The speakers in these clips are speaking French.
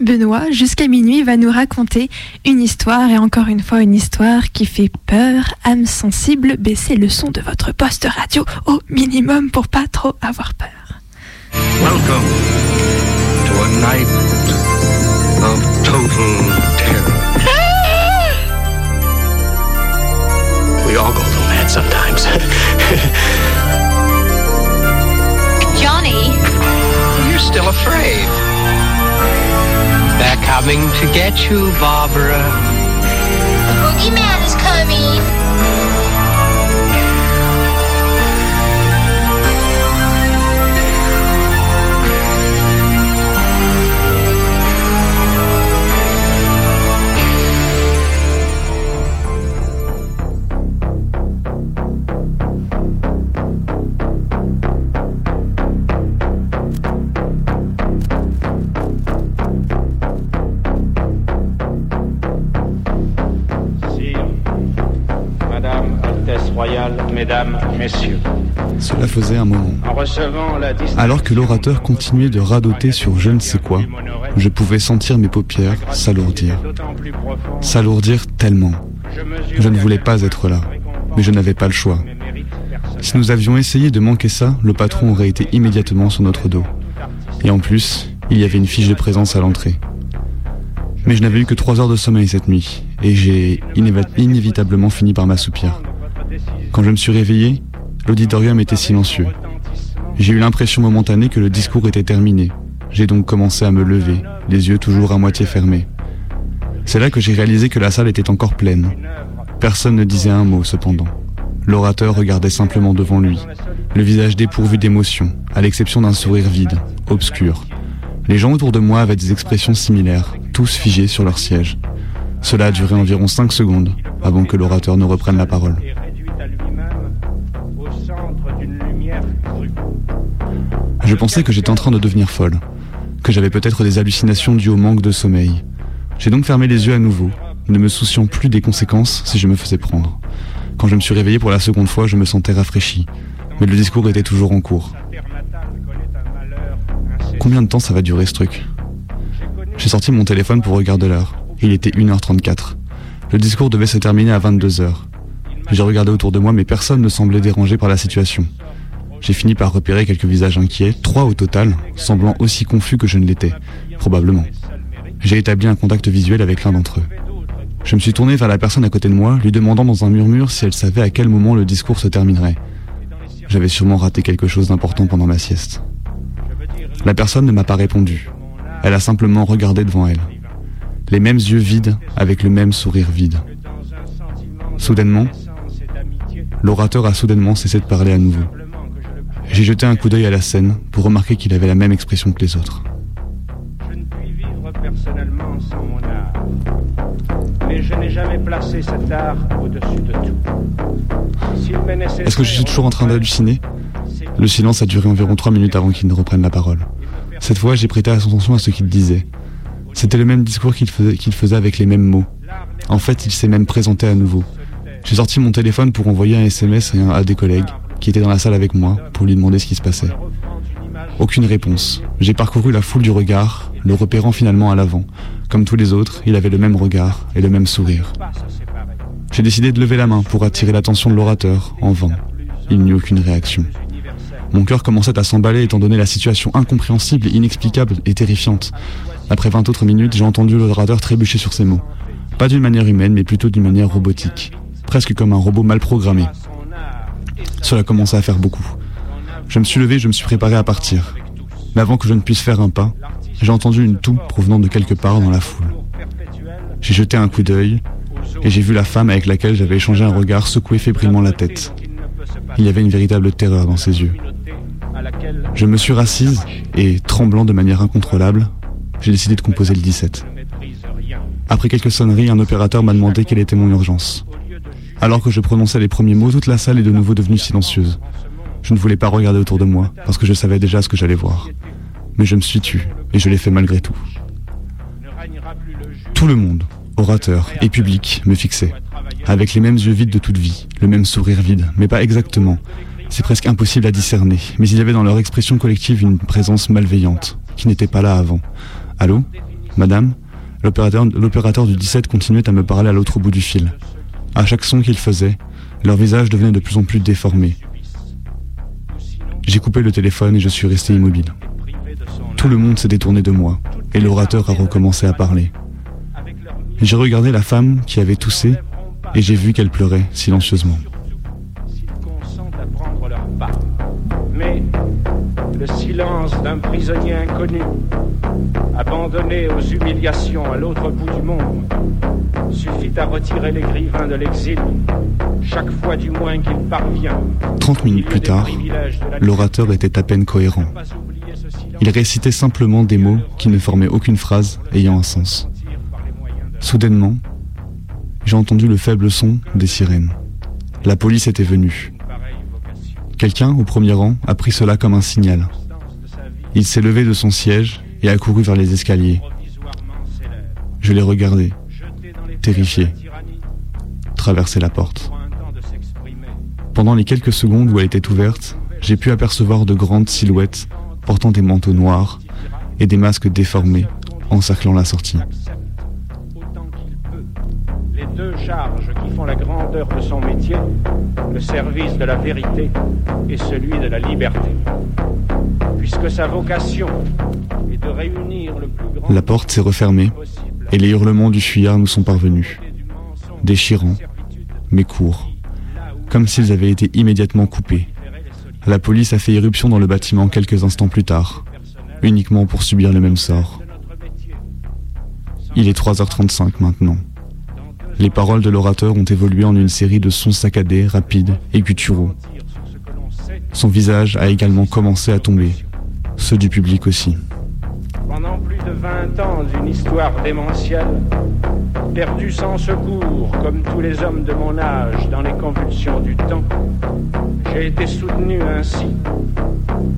Benoît, jusqu'à minuit, va nous raconter une histoire et encore une fois une histoire qui fait peur. âme sensible, baissez le son de votre poste radio au minimum pour pas trop avoir peur. Coming to get you, Barbara. Mesdames, Messieurs, Cela faisait un moment. Alors que l'orateur continuait de radoter sur je ne sais quoi, je pouvais sentir mes paupières s'alourdir. S'alourdir tellement. je ne voulais pas être là, mais je n'avais pas le choix. Si nous avions essayé de manquer ça, le patron aurait été immédiatement sur notre dos. Et en plus, il y avait une fiche de présence à l'entrée. Mais je n'avais eu que trois heures de sommeil cette nuit, et j'ai inévitablement fini par m'assoupir. Quand je me suis réveillé, l'auditorium était silencieux. J'ai eu l'impression momentanée que le discours était terminé. J'ai donc commencé à me lever, les yeux toujours à moitié fermés. C'est là que j'ai réalisé que la salle était encore pleine. Personne ne disait un mot cependant. L'orateur regardait simplement devant lui, le visage dépourvu d'émotion, à l'exception d'un sourire vide, obscur. Les gens autour de moi avaient des expressions similaires, tous figés sur leur siège. Cela a duré environ cinq secondes avant que l'orateur ne reprenne la parole. Je pensais que j'étais en train de devenir folle, que j'avais peut-être des hallucinations dues au manque de sommeil. J'ai donc fermé les yeux à nouveau, ne me souciant plus des conséquences si je me faisais prendre. Quand je me suis réveillé pour la seconde fois, je me sentais rafraîchi, mais le discours était toujours en cours. Combien de temps ça va durer ce truc? J'ai sorti mon téléphone pour regarder l'heure. Il était 1h34. Le discours devait se terminer à 22h. J'ai regardé autour de moi, mais personne ne semblait dérangé par la situation. J'ai fini par repérer quelques visages inquiets, trois au total, semblant aussi confus que je ne l'étais, probablement. J'ai établi un contact visuel avec l'un d'entre eux. Je me suis tourné vers la personne à côté de moi, lui demandant dans un murmure si elle savait à quel moment le discours se terminerait. J'avais sûrement raté quelque chose d'important pendant ma sieste. La personne ne m'a pas répondu. Elle a simplement regardé devant elle. Les mêmes yeux vides, avec le même sourire vide. Soudainement, l'orateur a soudainement cessé de parler à nouveau. J'ai jeté un coup d'œil à la scène pour remarquer qu'il avait la même expression que les autres. Je ne puis vivre personnellement sans mon art. Mais je n'ai jamais placé cet art au-dessus de tout. Est-ce que je suis toujours en train d'halluciner Le silence a duré environ trois minutes avant qu'il ne reprenne la parole. Cette fois, j'ai prêté attention à ce qu'il disait. C'était le même discours qu'il faisait, faisait avec les mêmes mots. En fait, il s'est même présenté à nouveau. J'ai sorti mon téléphone pour envoyer un SMS à des collègues qui étaient dans la salle avec moi pour lui demander ce qui se passait. Aucune réponse. J'ai parcouru la foule du regard, le repérant finalement à l'avant. Comme tous les autres, il avait le même regard et le même sourire. J'ai décidé de lever la main pour attirer l'attention de l'orateur, en vain. Il n'y eut aucune réaction. Mon cœur commençait à s'emballer étant donné la situation incompréhensible, inexplicable et terrifiante. Après 20 autres minutes, j'ai entendu l'orateur trébucher sur ces mots. Pas d'une manière humaine, mais plutôt d'une manière robotique. Presque comme un robot mal programmé. Cela commençait à faire beaucoup. Je me suis levé, je me suis préparé à partir. Mais avant que je ne puisse faire un pas, j'ai entendu une toux provenant de quelque part dans la foule. J'ai jeté un coup d'œil et j'ai vu la femme avec laquelle j'avais échangé un regard secouer fébrilement la tête. Il y avait une véritable terreur dans ses yeux. Je me suis rassise et, tremblant de manière incontrôlable, j'ai décidé de composer le 17. Après quelques sonneries, un opérateur m'a demandé quelle était mon urgence. Alors que je prononçais les premiers mots, toute la salle est de nouveau devenue silencieuse. Je ne voulais pas regarder autour de moi, parce que je savais déjà ce que j'allais voir. Mais je me suis tu, et je l'ai fait malgré tout. Tout le monde, orateur et public, me fixait, avec les mêmes yeux vides de toute vie, le même sourire vide, mais pas exactement. C'est presque impossible à discerner, mais il y avait dans leur expression collective une présence malveillante, qui n'était pas là avant. Allô? Madame, l'opérateur l'opérateur du 17 continuait à me parler à l'autre bout du fil. À chaque son qu'il faisait, leur visage devenait de plus en plus déformé. J'ai coupé le téléphone et je suis resté immobile. Tout le monde s'est détourné de moi et l'orateur a recommencé à parler. J'ai regardé la femme qui avait toussé et j'ai vu qu'elle pleurait silencieusement. Le silence d'un prisonnier inconnu, abandonné aux humiliations à l'autre bout du monde, suffit à retirer les de l'exil, chaque fois du moins qu'il parvient. 30 minutes plus tard, l'orateur était à peine cohérent. Il récitait simplement des mots qui ne formaient aucune phrase ayant un sens. Soudainement, j'ai entendu le faible son des sirènes. La police était venue. Quelqu'un, au premier rang, a pris cela comme un signal. Il s'est levé de son siège et a couru vers les escaliers. Je l'ai regardé, terrifié, traverser la porte. Pendant les quelques secondes où elle était ouverte, j'ai pu apercevoir de grandes silhouettes portant des manteaux noirs et des masques déformés encerclant la sortie. Charges qui font la grandeur de son métier, le service de la vérité et celui de la liberté. Puisque sa vocation est de réunir le plus grand La porte s'est refermée et les hurlements du fuyard nous sont parvenus, déchirants, mais courts, comme s'ils avaient été immédiatement coupés. La police a fait irruption dans le bâtiment quelques instants plus tard, uniquement pour subir le même sort. Il est 3h35 maintenant. Les paroles de l'orateur ont évolué en une série de sons saccadés, rapides et gutturaux. Son visage a également commencé à tomber, ceux du public aussi. pendant plus de 20 ans d'une histoire démentielle, perdu sans secours comme tous les hommes de mon âge dans les convulsions du temps, j'ai été soutenu ainsi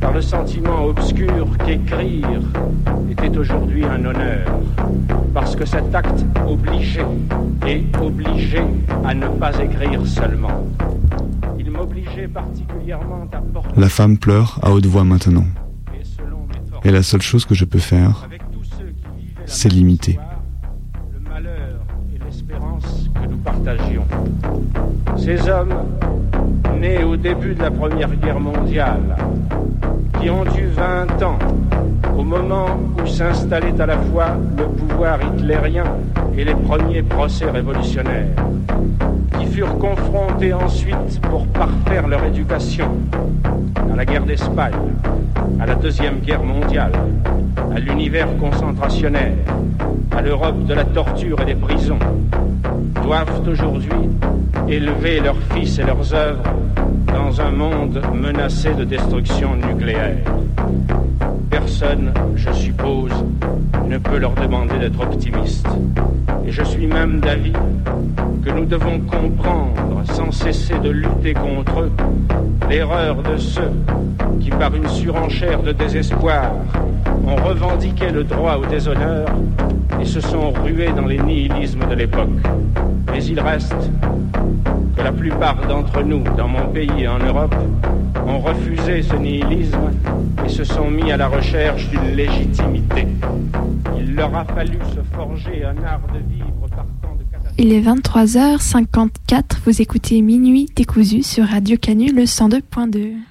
par le sentiment obscur qu'écrire était aujourd'hui un honneur, parce que cet acte obligeait et obligeait à ne pas écrire seulement. Il m'obligeait particulièrement à porter La femme pleure à haute voix maintenant. et la seule chose que je peux faire, c'est l'imiter. histoire, le malheur et l'espérance que nous partagions. Ces hommes, nés au début de la Première Guerre mondiale, qui ont eu 20 ans au moment où s'installait à la fois le pouvoir hitlérien et les premiers procès révolutionnaires, qui furent confrontés ensuite pour parfaire leur éducation à la guerre d'Espagne, à la Deuxième Guerre mondiale, à l'univers concentrationnaire, à l'Europe de la torture et des prisons, doivent aujourd'hui élever leurs fils et leurs œuvres dans un monde menacé de destruction nucléaire. Personne, je suppose, ne peut leur demander d'être optimistes. Et je suis même d'avis que nous devons comprendre, sans cesser de lutter contre eux, l'erreur de ceux qui, par une surenchère de désespoir, ont revendiqué le droit au déshonneur et se sont rués dans les nihilismes de l'époque. Mais il reste que la plupart d'entre nous, dans mon pays et en Europe, ont refusé ce nihilisme et se sont mis à la recherche d'une légitimité. Il leur a fallu se forger un art de vivre partant de. Il est 23h54, vous écoutez Minuit décousu sur Radio Canu le 102.2.